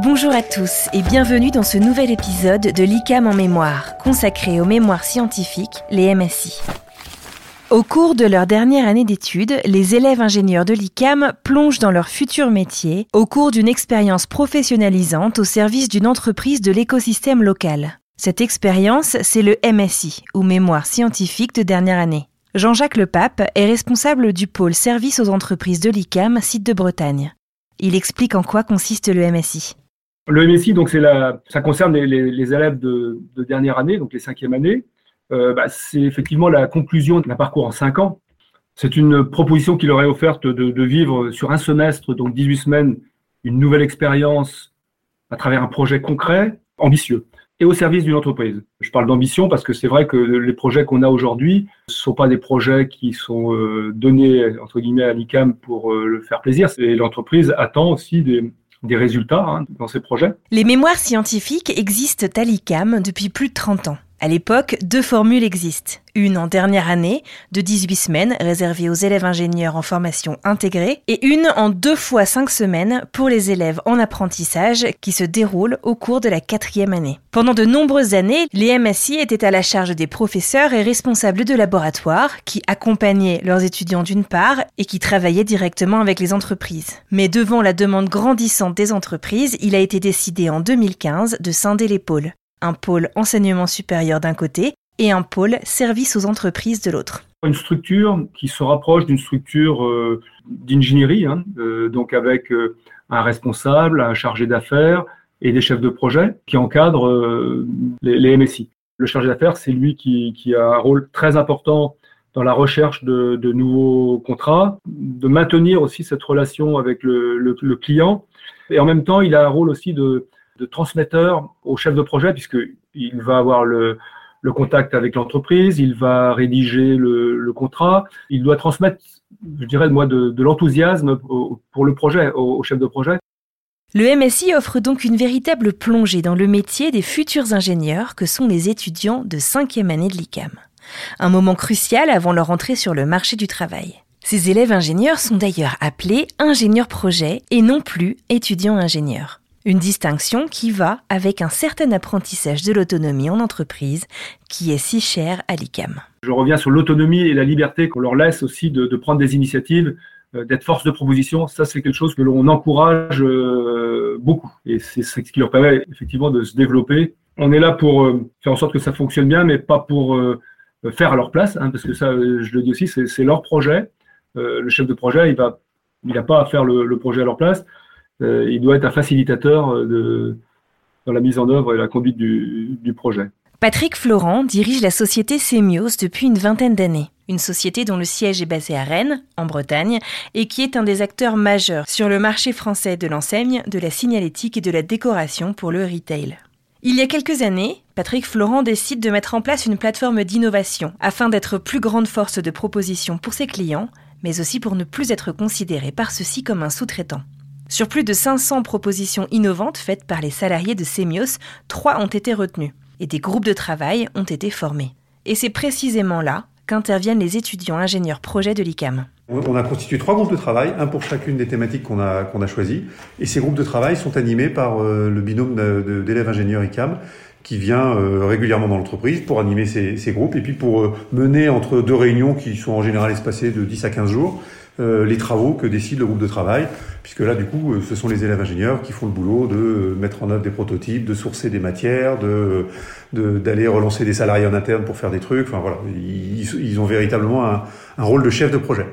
Bonjour à tous et bienvenue dans ce nouvel épisode de l'ICAM en mémoire, consacré aux mémoires scientifiques, les MSI. Au cours de leur dernière année d'études, les élèves ingénieurs de l'ICAM plongent dans leur futur métier au cours d'une expérience professionnalisante au service d'une entreprise de l'écosystème local. Cette expérience, c'est le MSI, ou Mémoire scientifique de dernière année. Jean-Jacques Lepape est responsable du pôle service aux entreprises de l'ICAM, site de Bretagne. Il explique en quoi consiste le MSI. Le MSI, donc ça concerne les, élèves de, de, dernière année, donc les cinquièmes années. Euh, bah, c'est effectivement la conclusion d'un parcours en cinq ans. C'est une proposition qui leur est offerte de, de, vivre sur un semestre, donc 18 semaines, une nouvelle expérience à travers un projet concret, ambitieux et au service d'une entreprise. Je parle d'ambition parce que c'est vrai que les projets qu'on a aujourd'hui ne sont pas des projets qui sont euh, donnés entre guillemets à l'ICAM pour euh, le faire plaisir. L'entreprise attend aussi des, des résultats hein, dans ces projets. Les mémoires scientifiques existent à l'ICAM depuis plus de 30 ans. À l'époque, deux formules existent. Une en dernière année, de 18 semaines, réservée aux élèves ingénieurs en formation intégrée, et une en deux fois cinq semaines pour les élèves en apprentissage qui se déroulent au cours de la quatrième année. Pendant de nombreuses années, les MSI étaient à la charge des professeurs et responsables de laboratoires qui accompagnaient leurs étudiants d'une part et qui travaillaient directement avec les entreprises. Mais devant la demande grandissante des entreprises, il a été décidé en 2015 de scinder pôles un pôle enseignement supérieur d'un côté et un pôle service aux entreprises de l'autre. Une structure qui se rapproche d'une structure euh, d'ingénierie, hein, euh, donc avec euh, un responsable, un chargé d'affaires et des chefs de projet qui encadrent les, MSI. Le chargé d'affaires, c'est lui qui, a un rôle très important dans la recherche de, nouveaux contrats, de maintenir aussi cette relation avec le, client. Et en même temps, il a un rôle aussi de, de transmetteur au chef de projet, puisqu'il va avoir le, contact avec l'entreprise, il va rédiger le, contrat, il doit transmettre, je dirais, moi, de, l'enthousiasme pour le projet, au, chef de projet. Le MSI offre donc une véritable plongée dans le métier des futurs ingénieurs que sont les étudiants de cinquième année de l'ICAM. Un moment crucial avant leur entrée sur le marché du travail. Ces élèves ingénieurs sont d'ailleurs appelés ingénieurs projet et non plus étudiants ingénieurs. Une distinction qui va avec un certain apprentissage de l'autonomie en entreprise qui est si cher à l'ICAM. Je reviens sur l'autonomie et la liberté qu'on leur laisse aussi de, prendre des initiatives, euh, d'être force de proposition. Ça, c'est quelque chose que l'on encourage euh, beaucoup et c'est ce qui leur permet effectivement de se développer. On est là pour euh, faire en sorte que ça fonctionne bien, mais pas pour faire à leur place, hein, parce que ça, je le dis aussi, c'est leur projet. le chef de projet, il n'a pas à faire le projet à leur place. Euh, il doit être un facilitateur euh, dans la mise en œuvre et la conduite du, du projet. Patrick Florent dirige la société Semios depuis une vingtaine d'années. Une société dont le siège est basé à Rennes, en Bretagne, et qui est un des acteurs majeurs sur le marché français de l'enseigne, de la signalétique et de la décoration pour le retail. Il y a quelques années, Patrick Florent décide de mettre en place une plateforme d'innovation afin d'être plus grande force de proposition pour ses clients, mais aussi pour ne plus être considéré par ceux-ci comme un sous-traitant. Sur plus de 500 propositions innovantes faites par les salariés de Semios, trois ont été retenues et des groupes de travail ont été formés. Et c'est précisément là qu'interviennent les étudiants ingénieurs projets de l'ICAM. On a constitué trois groupes de travail, un pour chacune des thématiques qu'on a, choisies. Et ces groupes de travail sont animés par euh, le binôme d'élèves ingénieurs ICAM qui vient euh, régulièrement dans l'entreprise pour animer ces, groupes et puis pour euh, mener entre deux réunions qui sont en général espacées de 10 à 15 jours les travaux que décide le groupe de travail, puisque là, du coup, euh, ce sont les élèves ingénieurs qui font le boulot de euh, mettre en œuvre des prototypes, de sourcer des matières, de d'aller relancer des salariés en interne pour faire des trucs. Enfin voilà, ils, ils ont véritablement un, un rôle de chef de projet.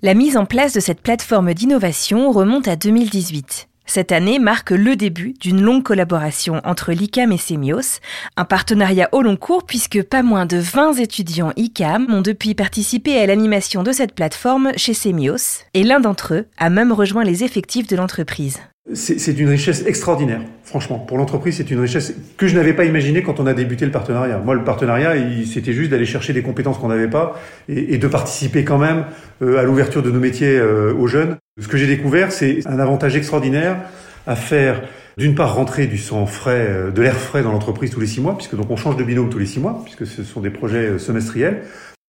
La mise en place de cette plateforme d'innovation remonte à 2018. Cette année marque le début d'une longue collaboration entre l'ICAM et Semios, un partenariat au long cours puisque pas moins de 20 étudiants ICAM ont depuis participé à l'animation de cette plateforme chez Semios, et l'un d'entre eux a même rejoint les effectifs de l'entreprise. C'est une richesse extraordinaire, franchement. Pour l'entreprise, c'est une richesse que je n'avais pas imaginée quand on a débuté le partenariat. Moi, le partenariat, c'était juste d'aller chercher des compétences qu'on n'avait pas et, de participer quand même euh, à l'ouverture de nos métiers euh, aux jeunes. Ce que j'ai découvert, c'est un avantage extraordinaire à faire d'une part rentrer du sang frais, euh, de l'air frais dans l'entreprise tous les six mois, puisque donc on change de binôme tous les six mois, puisque ce sont des projets semestriels.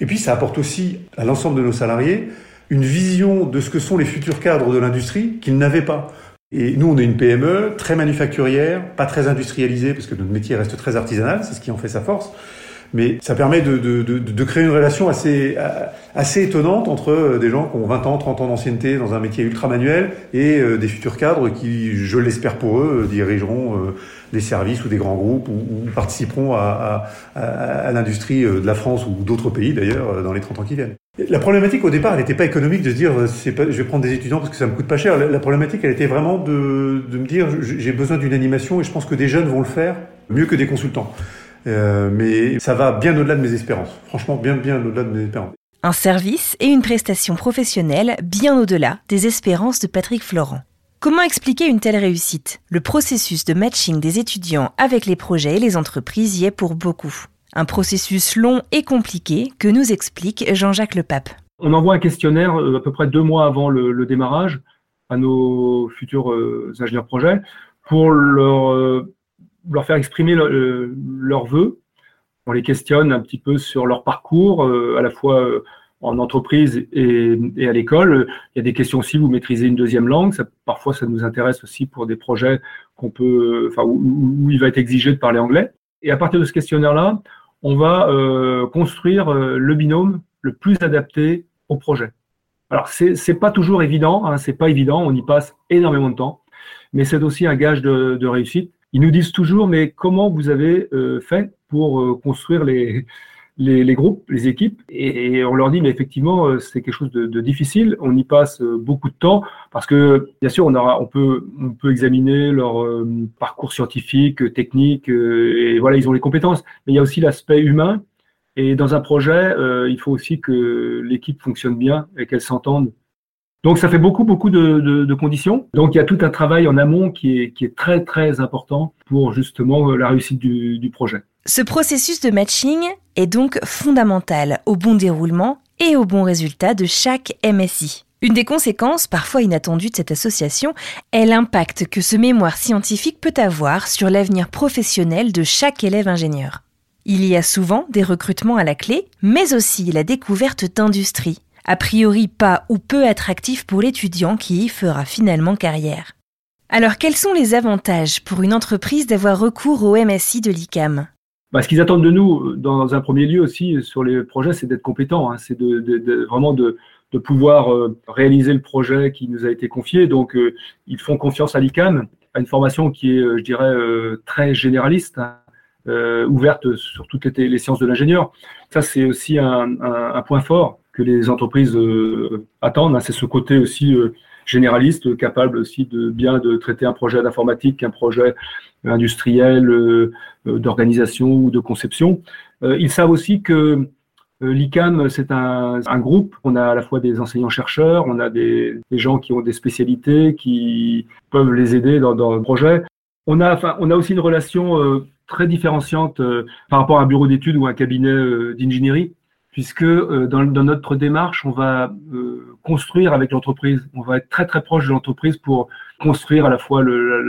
Et puis ça apporte aussi à l'ensemble de nos salariés une vision de ce que sont les futurs cadres de l'industrie qu'ils n'avaient pas. Et nous, on est une PME très manufacturière, pas très industrialisée, parce que notre métier reste très artisanal, c'est ce qui en fait sa force. Mais ça permet de, de, de, de, créer une relation assez, assez étonnante entre euh, des gens qui ont 20 ans, 30 ans d'ancienneté dans un métier ultra manuel et euh, des futurs cadres qui, je l'espère pour eux, dirigeront des services ou des grands groupes ou, participeront à, à, à l'industrie de la France ou d'autres pays d'ailleurs dans les 30 ans qui viennent. La problématique au départ, elle n'était pas économique de se dire pas, je vais prendre des étudiants parce que ça me coûte pas cher. La, problématique, elle était vraiment de, de me dire j'ai besoin d'une animation et je pense que des jeunes vont le faire mieux que des consultants. Euh, mais ça va bien au-delà de mes espérances. Franchement, bien bien au-delà de mes espérances. Un service et une prestation professionnelle bien au-delà des espérances de Patrick Florent. Comment expliquer une telle réussite? Le processus de matching des étudiants avec les projets et les entreprises y est pour beaucoup. Un processus long et compliqué que nous explique Jean-Jacques Le Pape. On envoie un questionnaire euh, à peu près deux mois avant le, démarrage à nos futurs euh, ingénieurs projets pour leur, euh, leur faire exprimer leurs vœux. On les questionne un petit peu sur leur parcours, à la fois en entreprise et, à l'école. Il y a des questions aussi, vous maîtrisez une deuxième langue. Ça, parfois, ça nous intéresse aussi pour des projets qu'on peut, enfin, où, où, il va être exigé de parler anglais. Et à partir de ce questionnaire-là, on va euh, construire euh, le binôme le plus adapté au projet. Alors, c'est n'est pas toujours évident, hein, c'est pas évident, on y passe énormément de temps, mais c'est aussi un gage de réussite. Ils nous disent toujours, mais comment vous avez euh, fait pour construire les, les, groupes, les équipes, et, on leur dit, mais effectivement, euh, c'est quelque chose de, difficile. On y passe euh, beaucoup de temps parce que, bien sûr, on, aura, on, peut, on peut examiner leur euh, parcours scientifique, technique, et voilà, ils ont les compétences. Mais il y a aussi l'aspect humain. Et dans un projet, il faut aussi que l'équipe fonctionne bien et qu'elle s'entende. Donc ça fait beaucoup, beaucoup de, conditions. Donc il y a tout un travail en amont qui est, très, très important pour justement la réussite du, du projet. Ce processus de matching est donc fondamental au bon déroulement et au bon résultat de chaque MSI. Une des conséquences parfois inattendues de cette association est l'impact que ce mémoire scientifique peut avoir sur l'avenir professionnel de chaque élève ingénieur. Il y a souvent des recrutements à la clé, mais aussi la découverte d'industries, a priori pas ou peu attractifs pour l'étudiant qui y fera finalement carrière. Alors quels sont les avantages pour une entreprise d'avoir recours au MSI de l'ICAM? Bah, ce qu'ils attendent de nous, dans un premier lieu aussi, sur les projets, c'est d'être compétents. Hein. c'est de, de, vraiment de, pouvoir euh, réaliser le projet qui nous a été confié. Donc, euh, ils font confiance à l'ICAM, à une formation qui est, euh, je dirais, très généraliste, hein, ouverte sur toutes les, les sciences de l'ingénieur. Ça, c'est aussi un, point fort que les entreprises attendent. Hein. c'est ce côté aussi généraliste, capable aussi de bien de traiter un projet d'informatique, un projet industriel, euh, euh, d'organisation ou de conception. Euh, ils savent aussi que L'ICAM, c'est un, groupe. On a à la fois des enseignants-chercheurs, on a des, gens qui ont des spécialités, qui peuvent les aider dans, dans le projet. On a, on a aussi une relation très différenciante par rapport à un bureau d'études ou un cabinet d'ingénierie, puisque dans, dans, notre démarche, on va construire avec l'entreprise. On va être très très proche de l'entreprise pour construire à la fois le,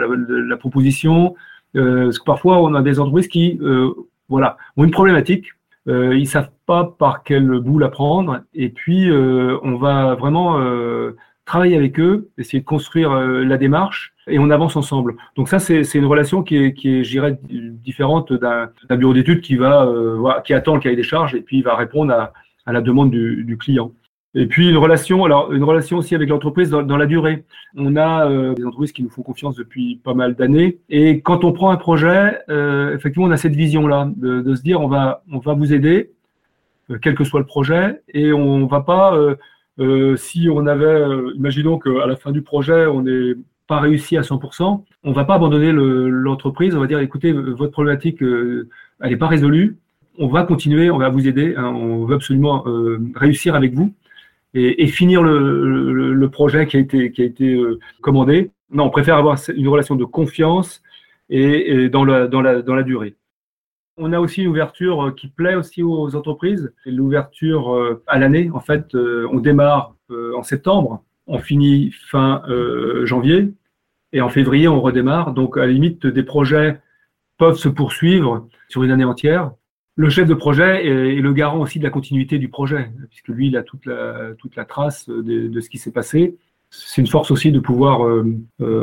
la, proposition. Euh, parce que parfois, on a des entreprises qui euh, voilà, ont une problématique. Euh, ils savent pas par quel bout la prendre. Et puis, euh, on va vraiment euh, travailler avec eux, essayer de construire la démarche et on avance ensemble. Donc ça, c'est une relation qui est, qui est, j'irais, différente d'un bureau d'études qui va, voilà, qui attend le cahier des charges et puis il va répondre à, à la demande du, du client. Et puis une relation, alors une relation aussi avec l'entreprise dans, dans, la durée. On a euh, des entreprises qui nous font confiance depuis pas mal d'années, et quand on prend un projet, euh, effectivement, on a cette vision-là de, de, se dire on va on va vous aider, euh, quel que soit le projet, et on va pas euh, si on avait, imaginons qu'à la fin du projet on n'est pas réussi à 100%, on va pas abandonner l'entreprise. on va dire écoutez, votre problématique elle n'est pas résolue. On va continuer, on va vous aider, hein, on veut absolument réussir avec vous et, et finir le, le, projet qui a été, qui a été euh, commandé. Non, on préfère avoir une relation de confiance et, et dans, la, dans, la, dans la durée. On a aussi une ouverture euh, qui plaît aussi aux entreprises, l'ouverture euh, à l'année. En fait, on démarre en septembre, on finit fin janvier, et en février, on redémarre. Donc, à la limite, des projets peuvent se poursuivre sur une année entière le chef de projet est, le garant aussi de la continuité du projet, puisque lui, il a toute la trace de, ce qui s'est passé. c'est une force aussi de pouvoir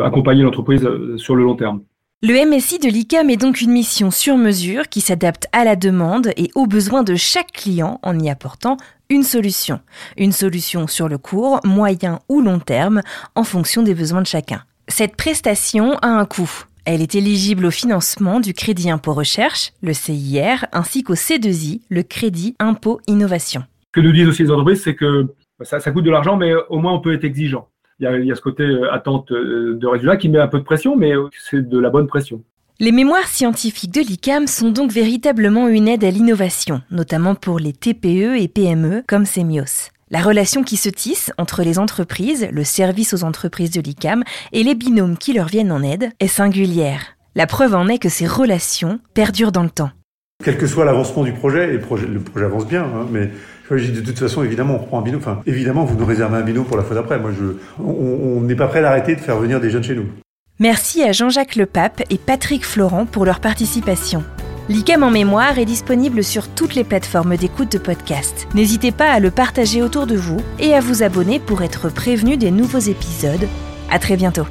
accompagner l'entreprise sur le long terme. Le MSI de l'ICAM est donc une mission sur mesure qui s'adapte à la demande et aux besoins de chaque client en y apportant une solution. Une solution sur le court, moyen ou long terme en fonction des besoins de chacun. Cette prestation a un coût. Elle est éligible au financement du crédit impôt recherche, le CIR, ainsi qu'au C2I, le crédit impôt innovation. Ce que nous disent aussi les entreprises, c'est que ça, ça coûte de l'argent, mais au moins on peut être exigeant il y, a, ce côté euh, attente euh, de résultats qui met un peu de pression, mais euh, c'est de la bonne pression. Les mémoires scientifiques de l'ICAM sont donc véritablement une aide à l'innovation, notamment pour les TPE et PME comme Semios. La relation qui se tisse entre les entreprises, le service aux entreprises de l'ICAM et les binômes qui leur viennent en aide est singulière. La preuve en est que ces relations perdurent dans le temps. Quel que soit l'avancement du projet, le projet, le projet avance bien, hein, mais de toute façon, évidemment, on prend un binôme. Enfin, évidemment, vous nous réservez un binôme pour la fois d'après. Moi, je, on n'est pas prêt d'arrêter de faire venir des jeunes chez nous. Merci à Jean-Jacques Lepape et Patrick Florent pour leur participation. L'ICAM en mémoire est disponible sur toutes les plateformes d'écoute de podcast. N'hésitez pas à le partager autour de vous et à vous abonner pour être prévenu des nouveaux épisodes. À très bientôt.